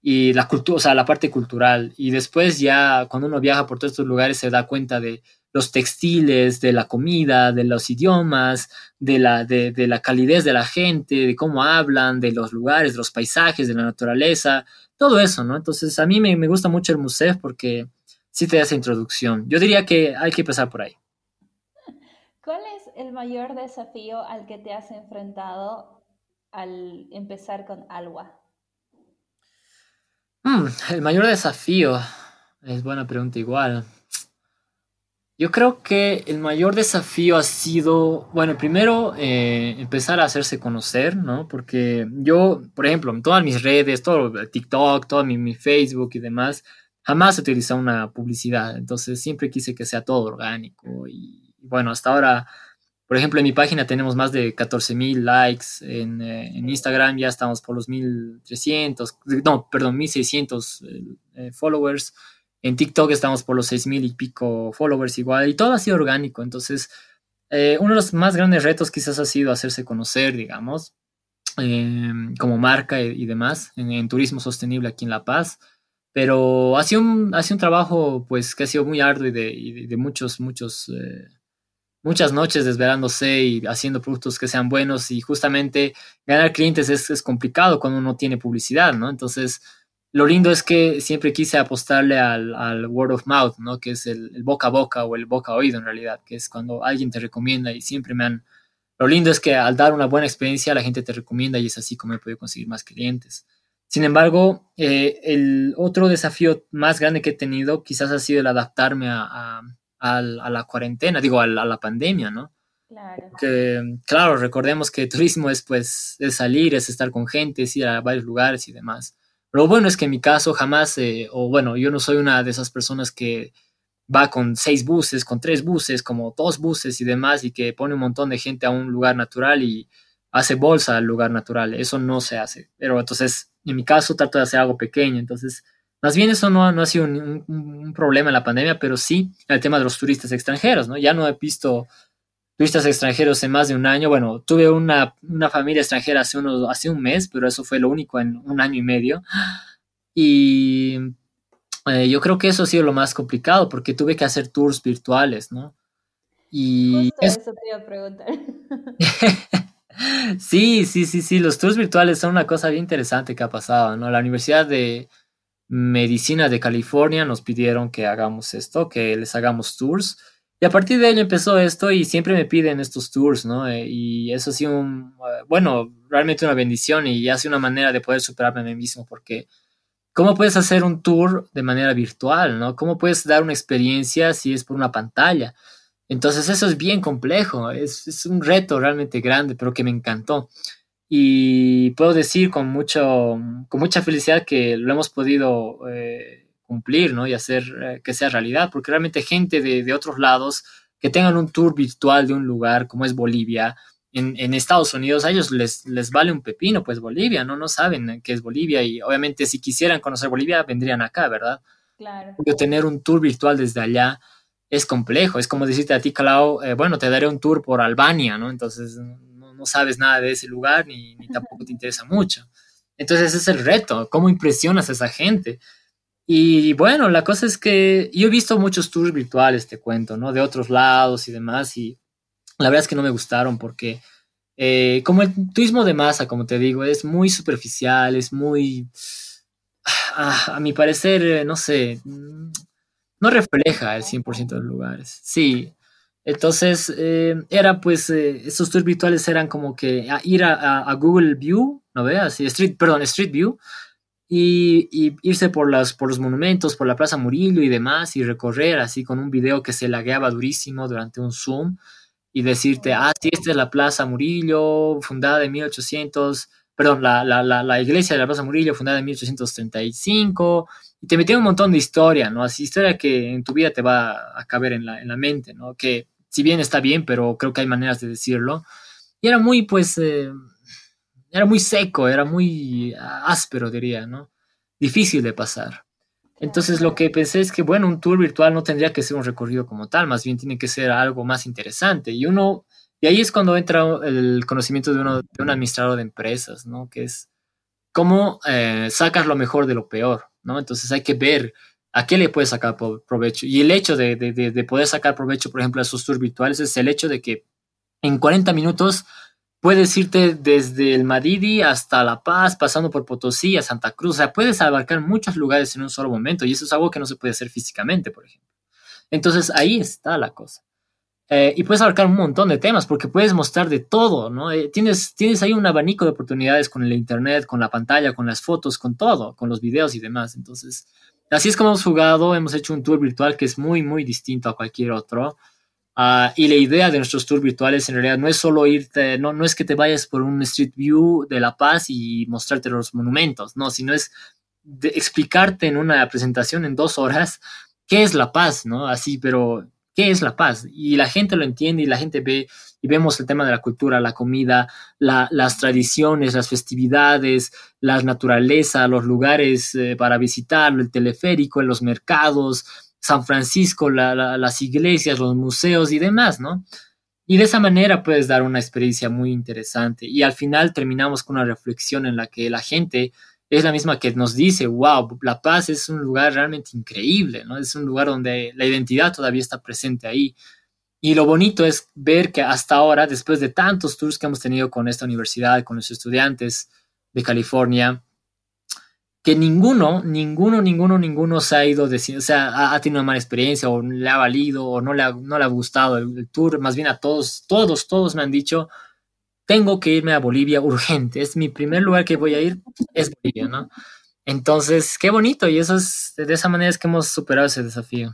Y la cultura, o sea, la parte cultural. Y después ya cuando uno viaja por todos estos lugares se da cuenta de los textiles, de la comida, de los idiomas, de la, de, de la calidez de la gente, de cómo hablan, de los lugares, de los paisajes, de la naturaleza todo eso, ¿no? Entonces, a mí me, gusta mucho el museo porque sí te da esa introducción. Yo diría que hay que empezar por ahí. ¿Cuál es el mayor desafío al que te has enfrentado al empezar con Alwa? Mm, el mayor desafío, es buena pregunta igual. Yo creo que el mayor desafío ha sido, bueno, primero eh, empezar a hacerse conocer, ¿no? Porque yo, por ejemplo, en todas mis redes, todo TikTok, todo mi, Facebook y demás, jamás he utilizado una publicidad. Entonces siempre quise que sea todo orgánico. Y bueno, hasta ahora, por ejemplo, en mi página tenemos más de 14 mil likes. En, eh, en, Instagram ya estamos por los 1300, no, perdón, 1600 eh, followers. En TikTok estamos por los seis mil y pico followers igual y todo ha sido orgánico. Entonces, eh, uno de los más grandes retos quizás ha sido hacerse conocer, digamos, em, como marca y, demás en, turismo sostenible aquí en La Paz. Pero ha sido un, ha sido un trabajo pues que ha sido muy arduo y de, de, muchos, muchos, eh, muchas noches desvelándose y haciendo productos que sean buenos y justamente ganar clientes es, es complicado cuando uno tiene publicidad, ¿no? Entonces, lo lindo es que siempre quise apostarle al, word of mouth, ¿no? Que es el, boca a boca o el boca a oído en realidad, que es cuando alguien te recomienda y siempre me han... Lo lindo es que al dar una buena experiencia la gente te recomienda y es así como he podido conseguir más clientes. Sin embargo, eh, el otro desafío más grande que he tenido quizás ha sido el adaptarme a, a, la cuarentena, digo, a la, pandemia, ¿no? Claro. Que, claro, recordemos que turismo es pues es salir, es estar con gente, es ir a varios lugares y demás. Lo bueno es que en mi caso jamás, eh, o bueno, yo no soy una de esas personas que va con seis buses, con tres buses, como dos buses y demás, y que pone un montón de gente a un lugar natural y hace bolsa al lugar natural. Eso no se hace. Pero entonces, en mi caso, trato de hacer algo pequeño. Entonces, más bien eso no, no ha sido un, problema en la pandemia, pero sí el tema de los turistas extranjeros, ¿no? Ya no he visto turistas extranjeros en más de un año. Bueno, tuve una, una familia extranjera hace, unos, hace un mes, pero eso fue lo único en un año y medio. Y eh, yo creo que eso ha sido lo más complicado porque tuve que hacer tours virtuales, ¿no? Y Justo eso te iba a preguntar. sí, sí, sí, sí, los tours virtuales son una cosa bien interesante que ha pasado, ¿no? La Universidad de Medicina de California nos pidieron que hagamos esto, que les hagamos tours. Y a partir de ello empezó esto y siempre me piden estos tours, ¿no? Eh, y eso ha sido un, eh, bueno, realmente una bendición y ha una manera de poder superarme a mí mismo porque ¿Cómo puedes hacer un tour de manera virtual, no? ¿Cómo puedes dar una experiencia si es por una pantalla? Entonces eso es bien complejo, es, un reto realmente grande, pero que me encantó. Y puedo decir con mucha felicidad que lo hemos podido eh, cumplir, ¿no? Y hacer eh, que sea realidad, porque realmente gente de, de otros lados que tengan un tour virtual de un lugar como es Bolivia, en, Estados Unidos a ellos les, les vale un pepino, pues Bolivia, ¿no? No saben qué es Bolivia y obviamente si quisieran conocer Bolivia vendrían acá, ¿verdad? Claro. Pero tener un tour virtual desde allá es complejo, es como decirte a ti, Clau, eh, bueno, te daré un tour por Albania, ¿no? Entonces no, no sabes nada de ese lugar ni, ni tampoco te interesa mucho. Entonces ese es el reto, ¿cómo impresionas a esa gente? Y bueno, la cosa es que yo he visto muchos tours virtuales, te cuento, ¿no? De otros lados y demás, y la verdad es que no me gustaron porque eh, como el turismo de masa, como te digo, es muy superficial, es muy, ah, a mi parecer, eh, no sé, mm, no refleja el 100% de los lugares. Sí, entonces eh, era pues, estos tours virtuales eran como que ir a, Google View, ¿no veas? Street, perdón, Street View. Y, y, irse por, las, por los monumentos, por la Plaza Murillo y demás, y recorrer así con un video que se lagueaba durísimo durante un Zoom y decirte, ah, sí, esta es la Plaza Murillo, fundada en 1800, perdón, la, la, la, iglesia de la Plaza Murillo, fundada en 1835, y te metía un montón de historia, ¿no? Así historia que en tu vida te va a caber en la, en la mente, ¿no? Que si bien está bien, pero creo que hay maneras de decirlo. Y era muy, pues, eh, era muy seco, era muy áspero, diría, ¿no? Difícil de pasar. Entonces lo que pensé es que, bueno, un tour virtual no tendría que ser un recorrido como tal, más bien tiene que ser algo más interesante. Y uno, y ahí es cuando entra el conocimiento de, uno, de un administrador de empresas, ¿no? Que es cómo eh, sacas lo mejor de lo peor, ¿no? Entonces hay que ver a qué le puedes sacar provecho. Y el hecho de, de, de poder sacar provecho, por ejemplo, a esos tours virtuales es el hecho de que en 40 minutos puedes irte desde el Madidi hasta La Paz, pasando por Potosí a Santa Cruz. O sea, puedes abarcar muchos lugares en un solo momento y eso es algo que no se puede hacer físicamente, por ejemplo. Entonces ahí está la cosa. Eh, y puedes abarcar un montón de temas porque puedes mostrar de todo, ¿no? Eh, tienes, tienes ahí un abanico de oportunidades con el Internet, con la pantalla, con las fotos, con todo, con los videos y demás. Entonces, así es como hemos jugado, hemos hecho un tour virtual que es muy, muy distinto a cualquier otro. Ah, y la idea de nuestros tours virtuales en realidad no es solo irte, no, no es que te vayas por un Street View de La Paz y mostrarte los monumentos, no, sino es de explicarte en una presentación en dos horas qué es La Paz, ¿no? Así, pero ¿qué es La Paz? Y la gente lo entiende y la gente ve y vemos el tema de la cultura, la comida, las tradiciones, las festividades, la naturaleza, los lugares eh, para visitar, el teleférico, los mercados, San Francisco, las iglesias, los museos y demás, ¿no? Y de esa manera puedes dar una experiencia muy interesante. Y al final terminamos con una reflexión en la que la gente es la misma que nos dice, wow, La Paz es un lugar realmente increíble, ¿no? Es un lugar donde la identidad todavía está presente ahí. Y lo bonito es ver que hasta ahora, después de tantos tours que hemos tenido con esta universidad, con los estudiantes de California, que ninguno, ninguno, ninguno, ninguno se ha ido, de, o sea, ha, tenido una mala experiencia o le ha valido o no le ha, no le ha gustado el, tour, más bien a todos, todos, todos me han dicho, tengo que irme a Bolivia urgente, es mi primer lugar que voy a ir, es Bolivia, ¿no? Entonces, qué bonito, y eso es, de esa manera es que hemos superado ese desafío.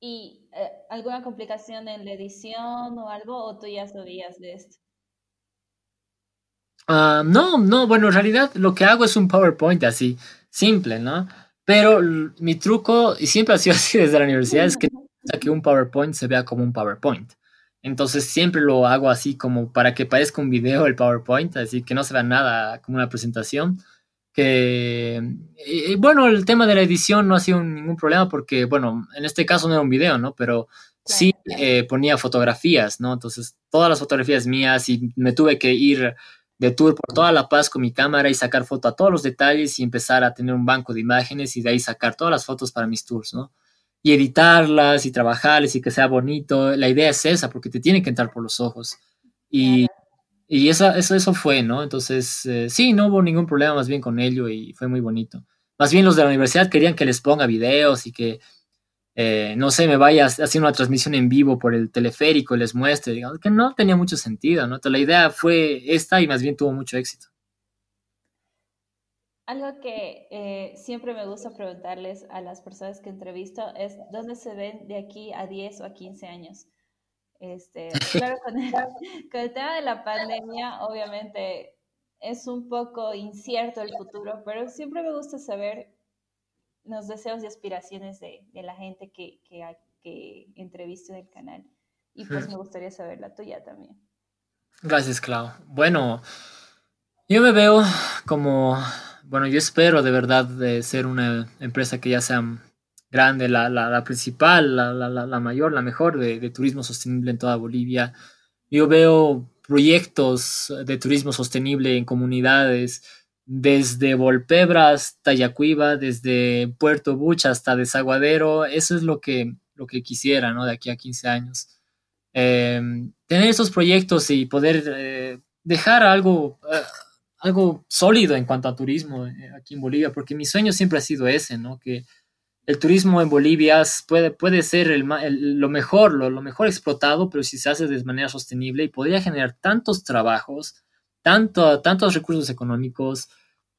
¿Y eh, alguna complicación en la edición o algo, o tú ya sabías de esto? Uh, no, no, bueno, en realidad lo que hago es un PowerPoint así, simple, ¿no? Pero mi truco, y siempre ha sido así desde la universidad, es que, que un PowerPoint se vea como un PowerPoint. Entonces siempre lo hago así como para que parezca un video el PowerPoint, así que no se vea nada como una presentación. Que, y, bueno, el tema de la edición no ha sido ningún problema porque, bueno, en este caso no era un video, ¿no? Pero sí eh, ponía fotografías, ¿no? Entonces todas las fotografías mías y me tuve que ir de tour por toda La Paz con mi cámara y sacar foto a todos los detalles y empezar a tener un banco de imágenes y de ahí sacar todas las fotos para mis tours, ¿no? Y editarlas y trabajarles y que sea bonito. La idea es esa, porque te tiene que entrar por los ojos. Y, y eso, eso fue, ¿no? Entonces, eh, sí, no hubo ningún problema más bien con ello y fue muy bonito. Más bien los de la universidad querían que les ponga videos y que eh, no sé, me vaya haciendo una transmisión en vivo por el teleférico y les muestre, digamos, que no tenía mucho sentido, ¿no? Entonces la idea fue esta y más bien tuvo mucho éxito. Algo que eh, siempre me gusta preguntarles a las personas que entrevisto es dónde se ven de aquí a 10 o a 15 años. Este, claro, con el, con el tema de la pandemia, obviamente es un poco incierto el futuro, pero siempre me gusta saber los deseos y aspiraciones de, la gente que, que, que entrevisto en el canal. Y pues me gustaría saber la tuya también. Gracias, Clau. Bueno, yo me veo como, bueno, yo espero de verdad de ser una empresa que ya sea grande, la, la, principal, la, la, mayor, la mejor de, de, turismo sostenible en toda Bolivia. Yo veo proyectos de turismo sostenible en comunidades, desde Volpebra hasta Yacuiba, desde Puerto Bucha hasta Desaguadero, eso es lo que, lo que quisiera, ¿no? De aquí a 15 años. Em, tener esos proyectos y poder eh, dejar algo, eh, algo sólido en cuanto a turismo eh, aquí en Bolivia, porque mi sueño siempre ha sido ese, ¿no? Que el turismo en Bolivia puede, puede ser lo mejor, lo, mejor explotado, pero si se hace de manera sostenible y podría generar tantos trabajos, tanto, tantos recursos económicos,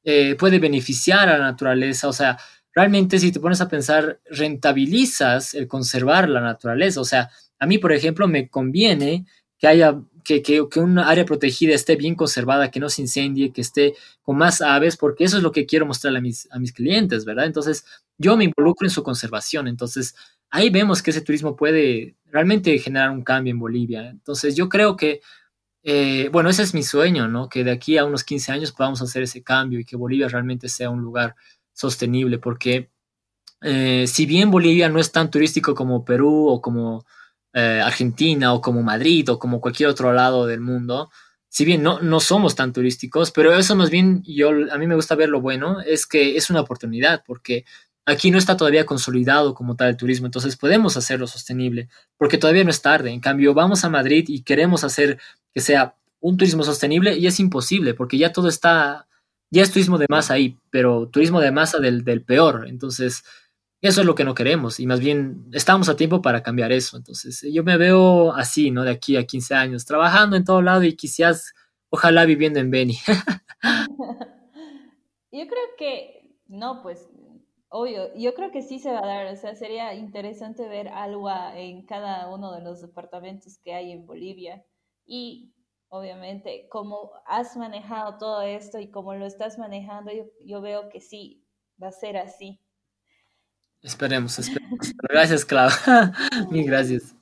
eh, puede beneficiar a la naturaleza, o sea, realmente si te pones a pensar, rentabilizas el conservar la naturaleza, o sea, a mí, por ejemplo, me conviene que haya que, que, que, una área protegida esté bien conservada, que no se incendie, que esté con más aves, porque eso es lo que quiero mostrarle a mis, a mis clientes, ¿verdad? Entonces, yo me involucro en su conservación. Entonces, ahí vemos que ese turismo puede realmente generar un cambio en Bolivia. Entonces, yo creo que eh, bueno, ese es mi sueño, ¿no? Que de aquí a unos 15 años podamos hacer ese cambio y que Bolivia realmente sea un lugar sostenible, porque eh, si bien Bolivia no es tan turístico como Perú o como eh, Argentina o como Madrid o como cualquier otro lado del mundo, si bien no, no somos tan turísticos, pero eso más bien yo, a mí me gusta ver lo bueno, es que es una oportunidad, porque Aquí no está todavía consolidado como tal el turismo, entonces podemos hacerlo sostenible, porque todavía no es tarde. En cambio, vamos a Madrid y queremos hacer que sea un turismo sostenible y es imposible, porque ya todo está, ya es turismo de masa ahí, pero turismo de masa del, del peor. Entonces, eso es lo que no queremos y más bien estamos a tiempo para cambiar eso. Entonces, yo me veo así, ¿no? De aquí a 15 años, trabajando en todo lado y quizás, ojalá viviendo en Beni. yo creo que, no, pues Obvio, yo creo que sí se va a dar, o sea, sería interesante ver algo en cada uno de los departamentos que hay en Bolivia. Y obviamente, como has manejado todo esto y como lo estás manejando, yo, veo que sí, va a ser así. Esperemos, esperemos. Gracias, Clau. Mil gracias.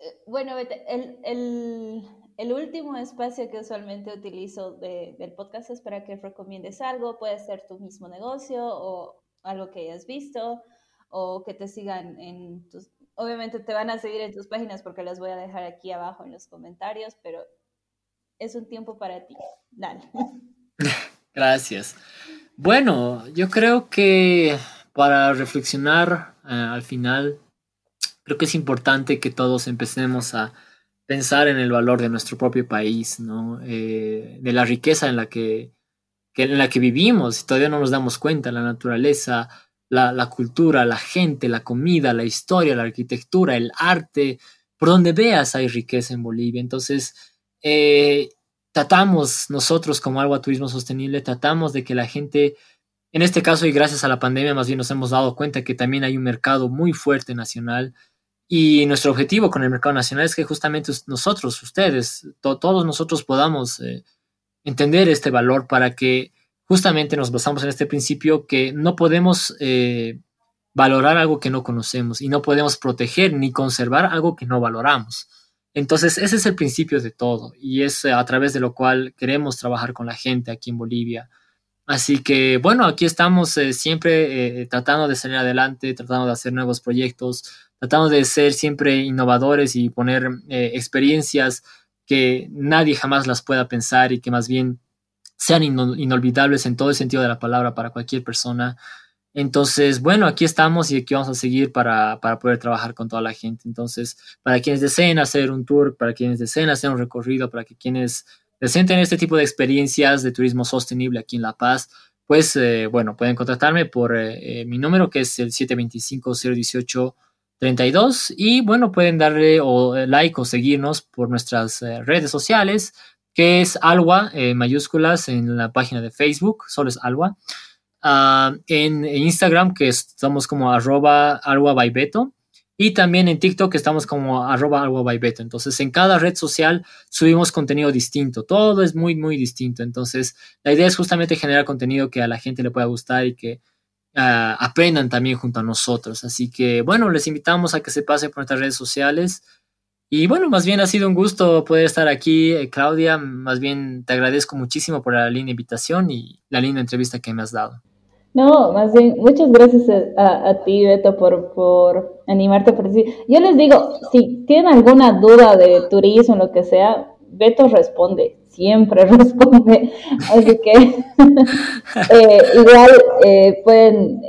Eh, bueno, el, el, el, último espacio que usualmente utilizo del podcast es para que recomiendes algo, puede ser tu mismo negocio o algo que hayas visto o que te sigan en tus... Obviamente te van a seguir en tus páginas porque las voy a dejar aquí abajo en los comentarios, pero es un tiempo para ti. Dale. Gracias. Bueno, yo creo que para reflexionar eh, al final, creo que es importante que todos empecemos a pensar en el valor de nuestro propio país, ¿no? Eh, de la riqueza en la que en la que vivimos todavía no nos damos cuenta, la naturaleza, la, cultura, la gente, la comida, la historia, la arquitectura, el arte, por donde veas hay riqueza en Bolivia. Entonces, eh, tratamos nosotros como Algo a Turismo Sostenible, tratamos de que la gente, en este caso y gracias a la pandemia, más bien nos hemos dado cuenta que también hay un mercado muy fuerte nacional y nuestro objetivo con el mercado nacional es que justamente nosotros, ustedes, todos nosotros podamos eh, entender este valor para que justamente nos basamos en este principio que no podemos eh, valorar algo que no conocemos y no podemos proteger ni conservar algo que no valoramos. Entonces, ese es el principio de todo y es a través de lo cual queremos trabajar con la gente aquí en Bolivia. Así que, bueno, aquí estamos eh, siempre eh, tratando de salir adelante, tratando de hacer nuevos proyectos, tratando de ser siempre innovadores y poner experiencias que nadie jamás las pueda pensar y que más bien sean inolvidables en todo el sentido de la palabra para cualquier persona. Entonces, bueno, aquí estamos y aquí vamos a seguir para, para, poder trabajar con toda la gente. Entonces, para quienes deseen hacer un tour, para quienes deseen hacer un recorrido, para que quienes deseen tener este tipo de experiencias de turismo sostenible aquí en La Paz, pues, eh, bueno, pueden contactarme por eh, eh, mi número que es el 725-018-32 y, bueno, pueden darle o, like o seguirnos por nuestras redes sociales que es Alwa, eh, mayúsculas en la página de Facebook, solo es Alwa. Ah, en, Instagram, que estamos como arroba Alwa by Beto. Y también en TikTok estamos como arroba Alwa by Beto. Entonces, en cada red social subimos contenido distinto. Todo es muy, muy distinto. Entonces, la idea es justamente generar contenido que a la gente le pueda gustar y que ah, aprendan también junto a nosotros. Así que, bueno, les invitamos a que se pasen por nuestras redes sociales. Y bueno, más bien ha sido un gusto poder estar aquí, eh, Claudia. Más bien te agradezco muchísimo por la linda invitación y la linda entrevista que me has dado. No, más bien, muchas gracias a, ti, Beto, por, por animarte a decir. Yo les digo, si tienen alguna duda de turismo, lo que sea, Beto responde, siempre responde. Así que eh, igual eh, pueden,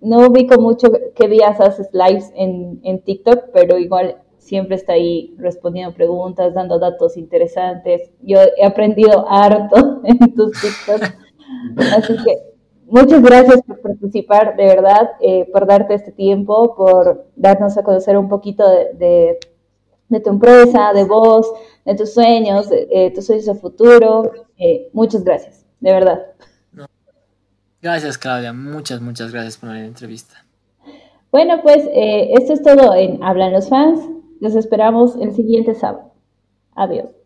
no ubico mucho qué días haces lives en, en TikTok, pero igual siempre está ahí respondiendo preguntas, dando datos interesantes. Yo he aprendido harto en tus TikToks. Así que muchas gracias por participar, de verdad, eh, por darte este tiempo, por darnos a conocer un poquito de, tu empresa, de vos, de tus sueños, de, tus sueños de futuro. Eh, muchas gracias, de verdad. Gracias, Claudia. Muchas, muchas gracias por la entrevista. Bueno, pues eh, esto es todo en Hablan los fans. Los esperamos el siguiente sábado. Adiós.